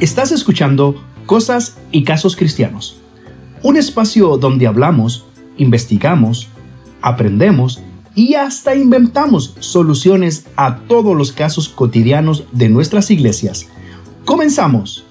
Estás escuchando Cosas y Casos Cristianos, un espacio donde hablamos, investigamos, aprendemos y hasta inventamos soluciones a todos los casos cotidianos de nuestras iglesias. Comenzamos.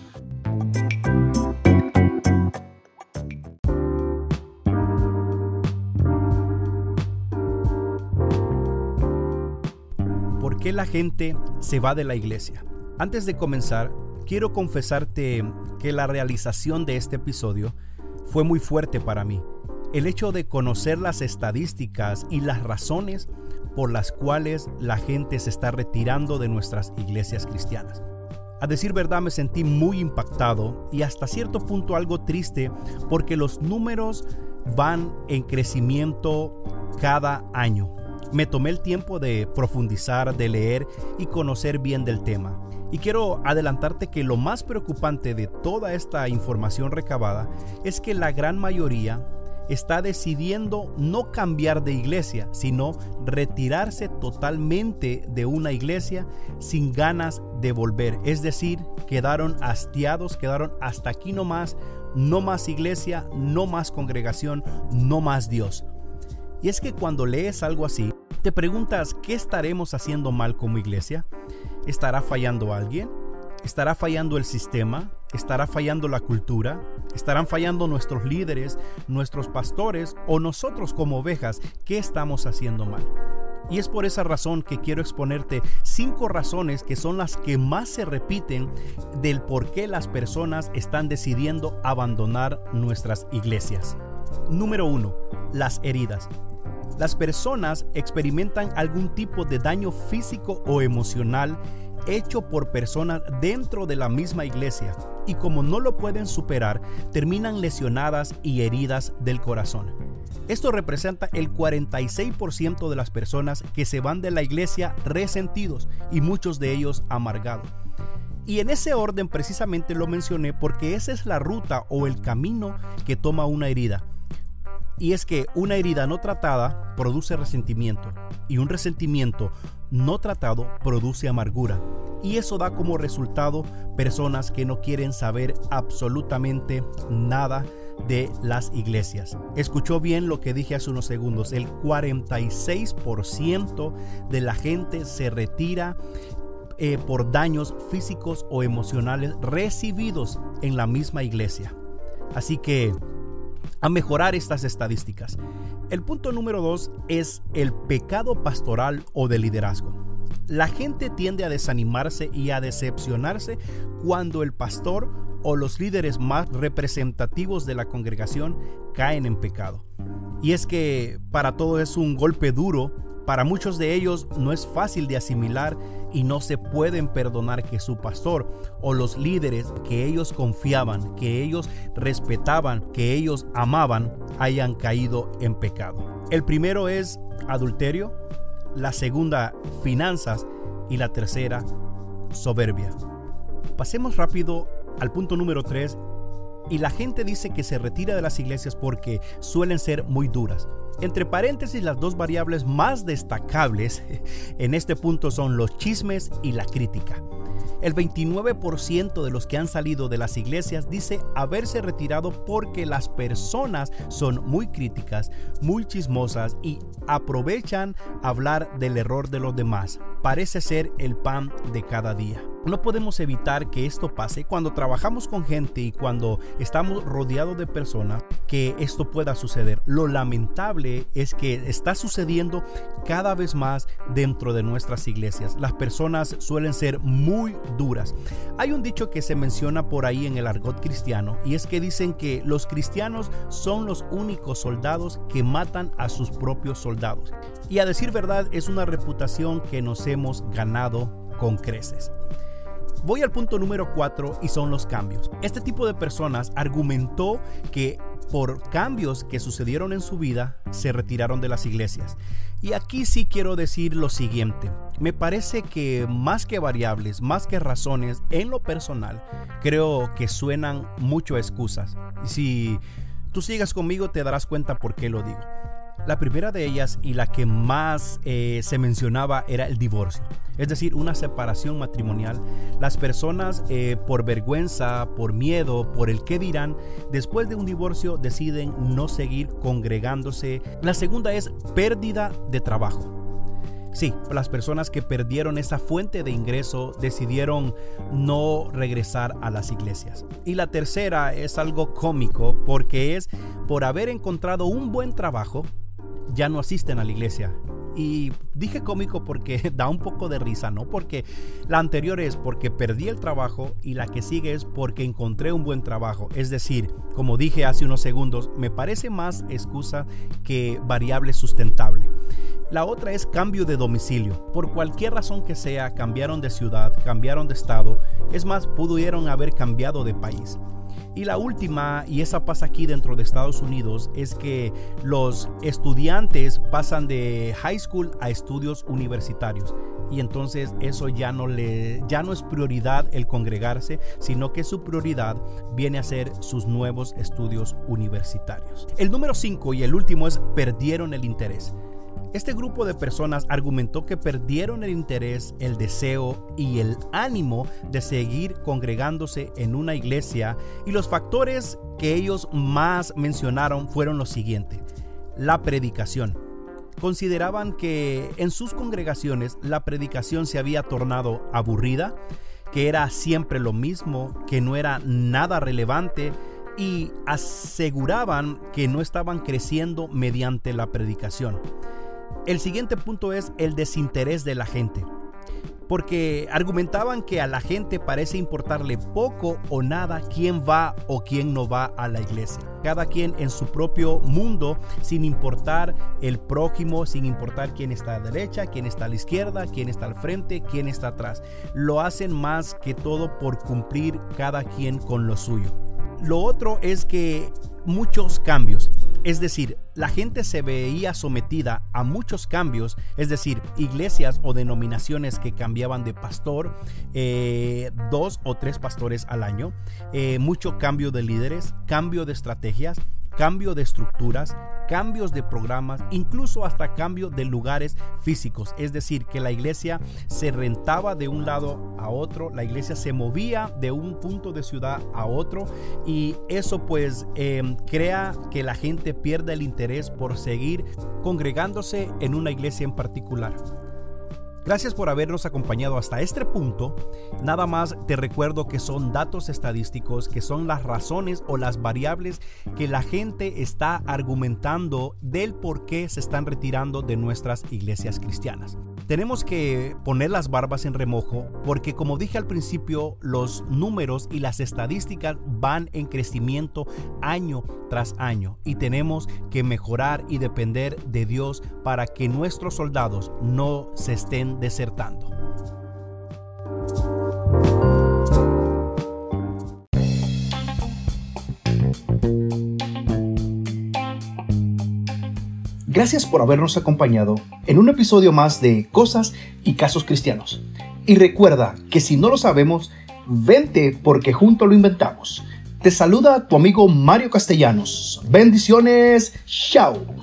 ¿Por qué la gente se va de la iglesia? Antes de comenzar, quiero confesarte que la realización de este episodio fue muy fuerte para mí. El hecho de conocer las estadísticas y las razones por las cuales la gente se está retirando de nuestras iglesias cristianas. A decir verdad me sentí muy impactado y hasta cierto punto algo triste porque los números van en crecimiento cada año. Me tomé el tiempo de profundizar, de leer y conocer bien del tema. Y quiero adelantarte que lo más preocupante de toda esta información recabada es que la gran mayoría está decidiendo no cambiar de iglesia, sino retirarse totalmente de una iglesia sin ganas de volver. Es decir, quedaron hastiados, quedaron hasta aquí no más, no más iglesia, no más congregación, no más Dios. Y es que cuando lees algo así, te preguntas, ¿qué estaremos haciendo mal como iglesia? ¿Estará fallando alguien? ¿Estará fallando el sistema? ¿Estará fallando la cultura? ¿Estarán fallando nuestros líderes, nuestros pastores o nosotros como ovejas? ¿Qué estamos haciendo mal? Y es por esa razón que quiero exponerte cinco razones que son las que más se repiten del por qué las personas están decidiendo abandonar nuestras iglesias. Número uno, las heridas. Las personas experimentan algún tipo de daño físico o emocional hecho por personas dentro de la misma iglesia y como no lo pueden superar, terminan lesionadas y heridas del corazón. Esto representa el 46% de las personas que se van de la iglesia resentidos y muchos de ellos amargados. Y en ese orden precisamente lo mencioné porque esa es la ruta o el camino que toma una herida. Y es que una herida no tratada produce resentimiento y un resentimiento no tratado produce amargura. Y eso da como resultado personas que no quieren saber absolutamente nada de las iglesias. Escuchó bien lo que dije hace unos segundos. El 46% de la gente se retira eh, por daños físicos o emocionales recibidos en la misma iglesia. Así que a mejorar estas estadísticas. El punto número dos es el pecado pastoral o de liderazgo. La gente tiende a desanimarse y a decepcionarse cuando el pastor o los líderes más representativos de la congregación caen en pecado. Y es que para todo es un golpe duro para muchos de ellos no es fácil de asimilar y no se pueden perdonar que su pastor o los líderes que ellos confiaban, que ellos respetaban, que ellos amaban, hayan caído en pecado. El primero es adulterio, la segunda finanzas y la tercera soberbia. Pasemos rápido al punto número 3 y la gente dice que se retira de las iglesias porque suelen ser muy duras. Entre paréntesis, las dos variables más destacables en este punto son los chismes y la crítica. El 29% de los que han salido de las iglesias dice haberse retirado porque las personas son muy críticas, muy chismosas y aprovechan hablar del error de los demás. Parece ser el pan de cada día. No podemos evitar que esto pase cuando trabajamos con gente y cuando estamos rodeados de personas que esto pueda suceder. Lo lamentable es que está sucediendo cada vez más dentro de nuestras iglesias. Las personas suelen ser muy duras. Hay un dicho que se menciona por ahí en el argot cristiano y es que dicen que los cristianos son los únicos soldados que matan a sus propios soldados. Y a decir verdad es una reputación que nos hemos ganado con creces. Voy al punto número 4 y son los cambios. Este tipo de personas argumentó que por cambios que sucedieron en su vida se retiraron de las iglesias. Y aquí sí quiero decir lo siguiente. Me parece que más que variables, más que razones, en lo personal, creo que suenan mucho excusas. Y si tú sigas conmigo te darás cuenta por qué lo digo. La primera de ellas y la que más eh, se mencionaba era el divorcio. Es decir, una separación matrimonial. Las personas eh, por vergüenza, por miedo, por el qué dirán, después de un divorcio deciden no seguir congregándose. La segunda es pérdida de trabajo. Sí, las personas que perdieron esa fuente de ingreso decidieron no regresar a las iglesias. Y la tercera es algo cómico porque es por haber encontrado un buen trabajo, ya no asisten a la iglesia y dije cómico porque da un poco de risa, ¿no? Porque la anterior es porque perdí el trabajo y la que sigue es porque encontré un buen trabajo. Es decir, como dije hace unos segundos, me parece más excusa que variable sustentable. La otra es cambio de domicilio. Por cualquier razón que sea, cambiaron de ciudad, cambiaron de estado. Es más, pudieron haber cambiado de país. Y la última, y esa pasa aquí dentro de Estados Unidos, es que los estudiantes pasan de high school a estudios universitarios. Y entonces eso ya no, le, ya no es prioridad el congregarse, sino que su prioridad viene a ser sus nuevos estudios universitarios. El número 5 y el último es perdieron el interés. Este grupo de personas argumentó que perdieron el interés, el deseo y el ánimo de seguir congregándose en una iglesia y los factores que ellos más mencionaron fueron los siguientes. La predicación. Consideraban que en sus congregaciones la predicación se había tornado aburrida, que era siempre lo mismo, que no era nada relevante y aseguraban que no estaban creciendo mediante la predicación. El siguiente punto es el desinterés de la gente. Porque argumentaban que a la gente parece importarle poco o nada quién va o quién no va a la iglesia. Cada quien en su propio mundo, sin importar el prójimo, sin importar quién está a la derecha, quién está a la izquierda, quién está al frente, quién está atrás. Lo hacen más que todo por cumplir cada quien con lo suyo. Lo otro es que muchos cambios. Es decir, la gente se veía sometida a muchos cambios, es decir, iglesias o denominaciones que cambiaban de pastor, eh, dos o tres pastores al año, eh, mucho cambio de líderes, cambio de estrategias, cambio de estructuras, cambios de programas, incluso hasta cambio de lugares físicos. Es decir, que la iglesia se rentaba de un lado a otro, la iglesia se movía de un punto de ciudad a otro y eso pues em, crea que la gente pierda el interés por seguir congregándose en una iglesia en particular. Gracias por habernos acompañado hasta este punto. Nada más te recuerdo que son datos estadísticos, que son las razones o las variables que la gente está argumentando del por qué se están retirando de nuestras iglesias cristianas. Tenemos que poner las barbas en remojo porque como dije al principio, los números y las estadísticas van en crecimiento año tras año y tenemos que mejorar y depender de Dios para que nuestros soldados no se estén desertando. Gracias por habernos acompañado en un episodio más de Cosas y Casos Cristianos. Y recuerda que si no lo sabemos, vente porque juntos lo inventamos. Te saluda tu amigo Mario Castellanos. Bendiciones. Chao.